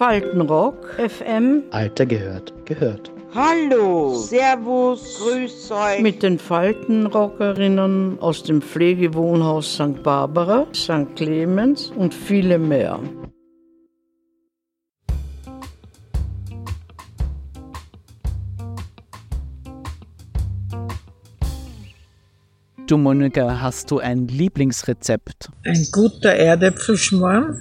Faltenrock, FM. Alter gehört, gehört. Hallo, Servus, Grüß euch. Mit den Faltenrockerinnen aus dem Pflegewohnhaus St. Barbara, St. Clemens und viele mehr. Du, Monika, hast du ein Lieblingsrezept? Ein guter Erdäpfelschmarrn,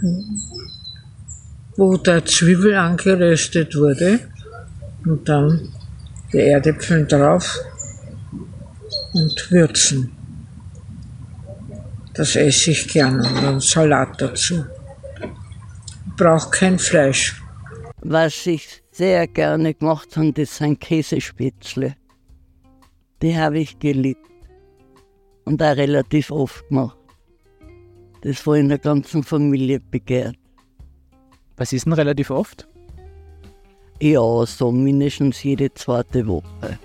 wo der Zwiebel angeröstet wurde und dann die Erdäpfel drauf und würzen. Das esse ich gern und dann Salat dazu. Braucht kein Fleisch. Was ich sehr gerne gemacht habe, das sind Käsespätzle. Die habe ich geliebt und auch relativ oft gemacht. Das war in der ganzen Familie begehrt. Was ist denn relativ oft? Ja, so mindestens jede zweite Woche.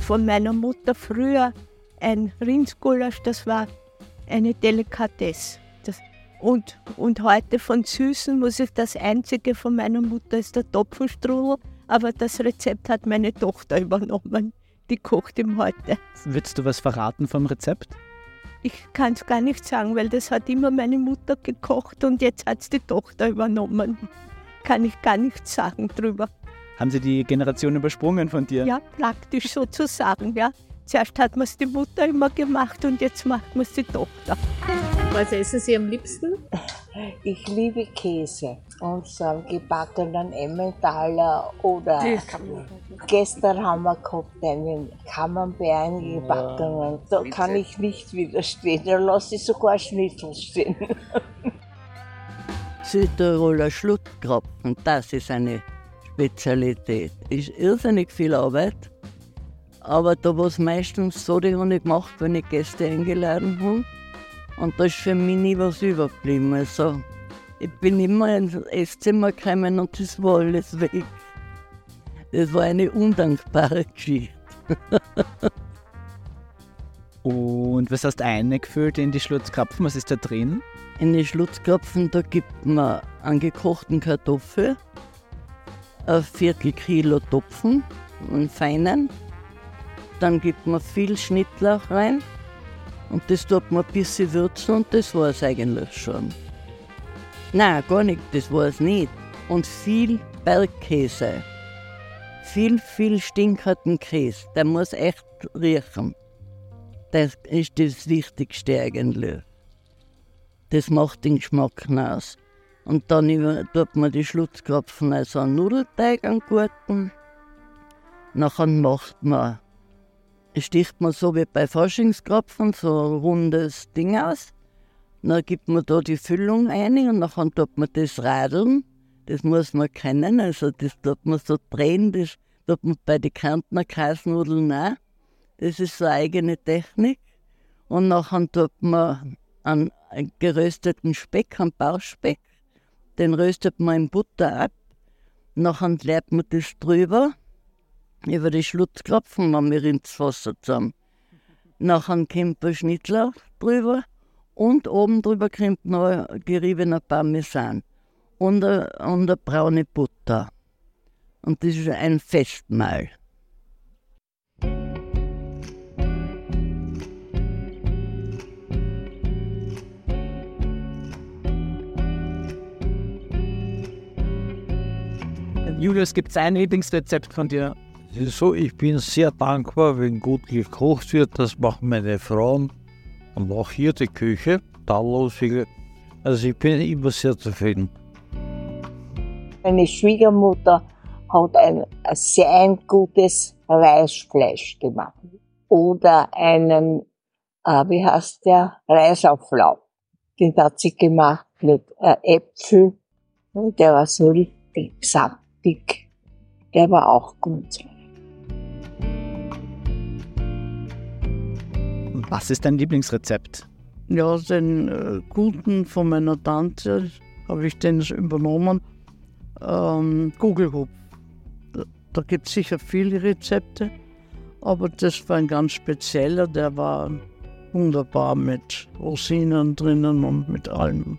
Von meiner Mutter früher ein Rindsgulasch, das war eine Delikatesse. Das, und, und heute von Süßen muss ich das einzige von meiner Mutter ist der Topfenstrudel, aber das Rezept hat meine Tochter übernommen. Die kocht ihm heute. Würdest du was verraten vom Rezept? Ich kann es gar nicht sagen, weil das hat immer meine Mutter gekocht und jetzt hat es die Tochter übernommen. Kann ich gar nichts sagen drüber. Haben Sie die Generation übersprungen von dir? Ja, praktisch sozusagen, ja. Zuerst hat man es die Mutter immer gemacht und jetzt macht man es die Tochter. Was essen Sie am liebsten? Ich liebe Käse und so einen gebackenen Emmentaler oder gestern haben wir gehabt einen Camembert gebackenen. Da kann ich nicht widerstehen. Da lasse ich sogar Schnitzel stehen. Südtiroler Schluttkrapfen, das ist eine Spezialität. Ist irrsinnig viel Arbeit, aber da war es meistens so, die habe ich gemacht, wenn ich Gäste eingeladen habe. Und da ist für mich nie was übergeblieben. Also, ich bin immer ins Esszimmer gekommen und das war alles weg. Das war eine undankbare Geschichte. Und was hast du eingefüllt in die Schlutzkrapfen? Was ist da drin? In die Schlutzkrapfen, da gibt man einen gekochten Kartoffel, ein Viertel Kilo Topfen, einen feinen. Dann gibt man viel Schnittlauch rein und das tut man ein bisschen würzen und das war es eigentlich schon. Nein, gar nicht, das war es nicht. Und viel Bergkäse. Viel, viel stinkenden Käse. Der muss echt riechen. Das ist das Wichtigste eigentlich. Das macht den Geschmack aus. Und dann tut man die Schlutzkrapfen also einen Nudelteig an guten. Nachher macht man, sticht man so wie bei Faschingskrapfen so ein rundes Ding aus. Dann gibt man da die Füllung ein und dann tut man das radeln. Das muss man kennen, also das tut man so drehen, das tut man bei den Kärntner Kasnudeln auch. Das ist so eine eigene Technik. Und nachher tut man einen gerösteten Speck, einen Bauchspeck, den röstet man in Butter ab. Nachher leert man das drüber, über die Schlutzkrapfen, man mir ins Wasser zusammen. Nachher kommt ein Schnittlauch drüber und oben drüber kommt noch geriebener Parmesan und eine, und eine braune Butter. Und das ist ein Festmahl. Julius, gibt es ein Lieblingsrezept von dir? So, ich bin sehr dankbar, wenn gut gekocht wird. Das machen meine Frauen und auch hier die Küche. Tadellos Also ich bin immer sehr zufrieden. Meine Schwiegermutter hat ein sehr gutes Reisfleisch gemacht. Oder einen, äh, wie heißt der, Reisauflauf. Den hat sie gemacht mit äh, Äpfel. Und der war so richtig saftig. Der war auch gut. Was ist dein Lieblingsrezept? Ja, den äh, guten von meiner Tante habe ich den übernommen. Ähm, Kugelhupf. Da, da gibt es sicher viele Rezepte, aber das war ein ganz spezieller. Der war wunderbar mit Rosinen drinnen und mit allem,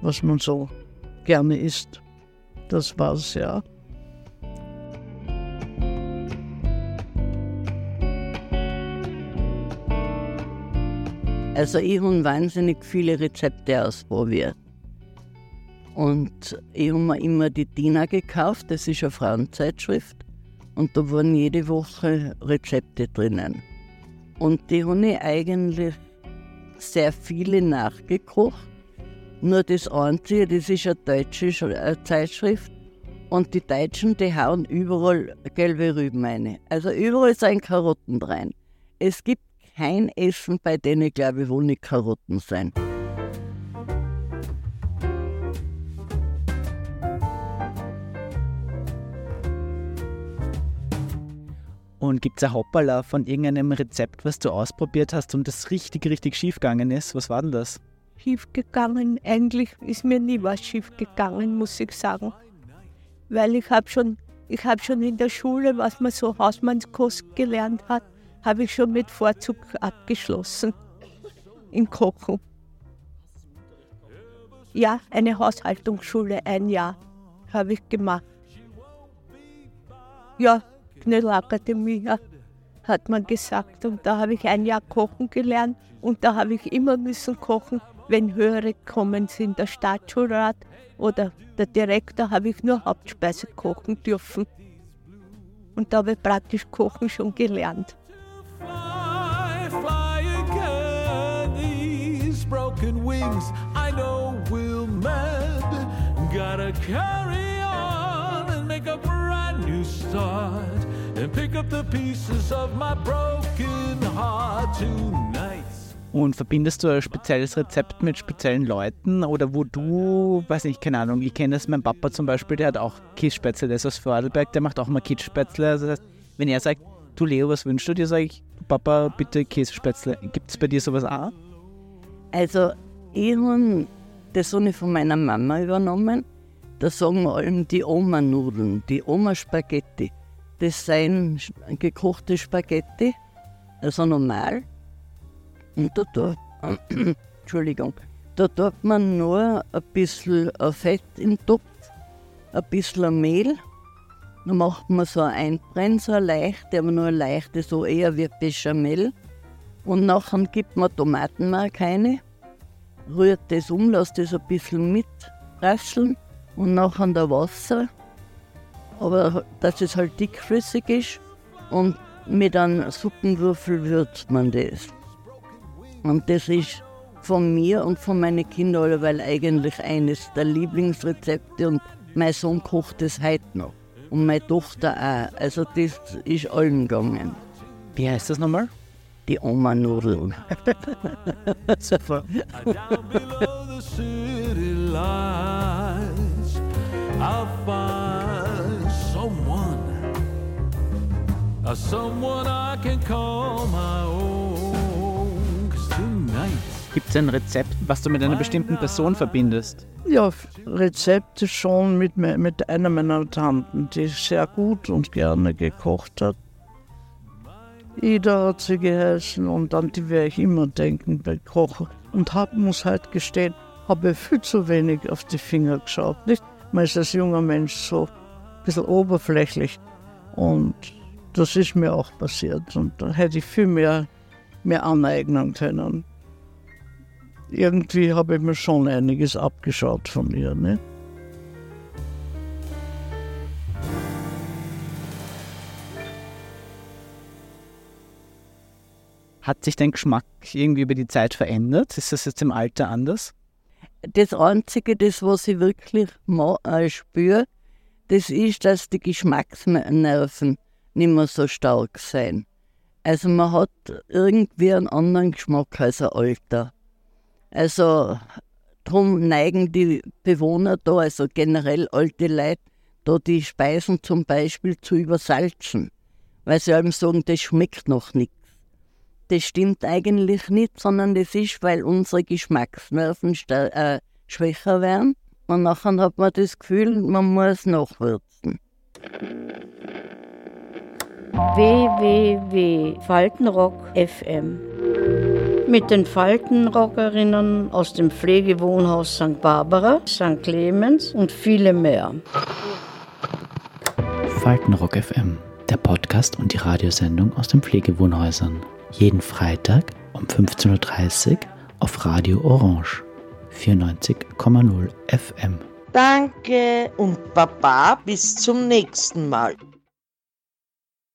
was man so gerne isst. Das war's ja. Also ich habe wahnsinnig viele Rezepte ausprobiert. Und ich habe mir immer die Tina gekauft, das ist eine Frauenzeitschrift. Und da waren jede Woche Rezepte drinnen. Und die habe ich eigentlich sehr viele nachgekocht. Nur das Einzige, das ist eine deutsche äh, Zeitschrift. Und die Deutschen, die hauen überall gelbe Rüben rein. Also überall sind Karotten rein. Es gibt kein Essen, bei denen, glaube ich, wo nicht Karotten sein. Und gibt es ein Hoppala von irgendeinem Rezept, was du ausprobiert hast und das richtig, richtig schief gegangen ist? Was war denn das? Schief gegangen, eigentlich ist mir nie was schief gegangen, muss ich sagen. Weil ich habe schon, hab schon in der Schule, was man so Hausmannskost gelernt hat, habe ich schon mit Vorzug abgeschlossen im Kochen. Ja, eine Haushaltungsschule, ein Jahr habe ich gemacht. Ja, Knödelakademie hat man gesagt. Und da habe ich ein Jahr kochen gelernt und da habe ich immer müssen kochen, wenn höhere kommen sind. Der Staatsschulrat oder der Direktor habe ich nur Hauptspeise kochen dürfen. Und da habe ich praktisch Kochen schon gelernt. Broken wings, I know we'll mend. Gotta carry on and make a brand new start. And pick up the pieces of my broken heart tonight. Und verbindest du ein spezielles Rezept mit speziellen Leuten oder wo du, weiß nicht, keine Ahnung, ich kenne das, mein Papa zum Beispiel, der hat auch Kiesspätzle, der ist aus Vorarlberg, der macht auch mal Kiesspätzle. Also das heißt, wenn er sagt, du Leo, was wünschst du dir, sage ich, Papa, bitte Käsespätzle. Gibt es bei dir sowas auch? Also, ich habe das habe ich von meiner Mama übernommen. Da sagen wir allem die Oma-Nudeln, die Oma-Spaghetti. Das sind gekochte Spaghetti, also normal. Und da tut, Entschuldigung, da tut man nur ein bisschen Fett im Topf, ein bisschen Mehl. Dann macht man so ein Einbrennen, so ein leichtes, aber nur ein leichtes, so eher wie Bechamel. Und nachher gibt man Tomatenmark rein rührt das um, lasst das ein bisschen mitrasseln und nachher da Wasser. Aber dass es halt dickflüssig ist und mit einem Suppenwürfel würzt man das. Und das ist von mir und von meinen Kindern alleweil eigentlich eines der Lieblingsrezepte und mein Sohn kocht das heute noch. Und meine Tochter auch. Also das ist allen gegangen. Wie heißt das nochmal? Die Oma-Nudeln. Super. someone I can call my own. Gibt es ein Rezept, was du mit einer bestimmten Person verbindest? Ja, Rezepte schon mit, mit einer meiner Tanten, die sehr gut und gerne gekocht hat. Ida hat sie geheißen und an die werde ich immer denken bei Kochen. Und hab, muss halt gestehen, habe viel zu wenig auf die Finger geschaut. Nicht? Man ist als junger Mensch so ein bisschen oberflächlich und das ist mir auch passiert und da hätte ich viel mehr, mehr aneignen können. Irgendwie habe ich mir schon einiges abgeschaut von ihr. Nicht? Hat sich dein Geschmack irgendwie über die Zeit verändert? Ist das jetzt im Alter anders? Das Einzige, das, was ich wirklich äh, spüre, das ist, dass die Geschmacksnerven nicht mehr so stark sind. Also man hat irgendwie einen anderen Geschmack als ein Alter. Also darum neigen die Bewohner da, also generell alte Leute, da die Speisen zum Beispiel zu übersalzen. Weil sie einem sagen, das schmeckt noch nichts das stimmt eigentlich nicht, sondern das ist, weil unsere Geschmacksnerven äh, schwächer werden. Und nachher hat man das Gefühl, man muss nachwürzen. www.faltenrock.fm mit den Faltenrockerinnen aus dem Pflegewohnhaus St. Barbara, St. Clemens und viele mehr. Faltenrock FM, der Podcast und die Radiosendung aus den Pflegewohnhäusern. Jeden Freitag um 15.30 Uhr auf Radio Orange 94,0 FM. Danke und Baba bis zum nächsten Mal.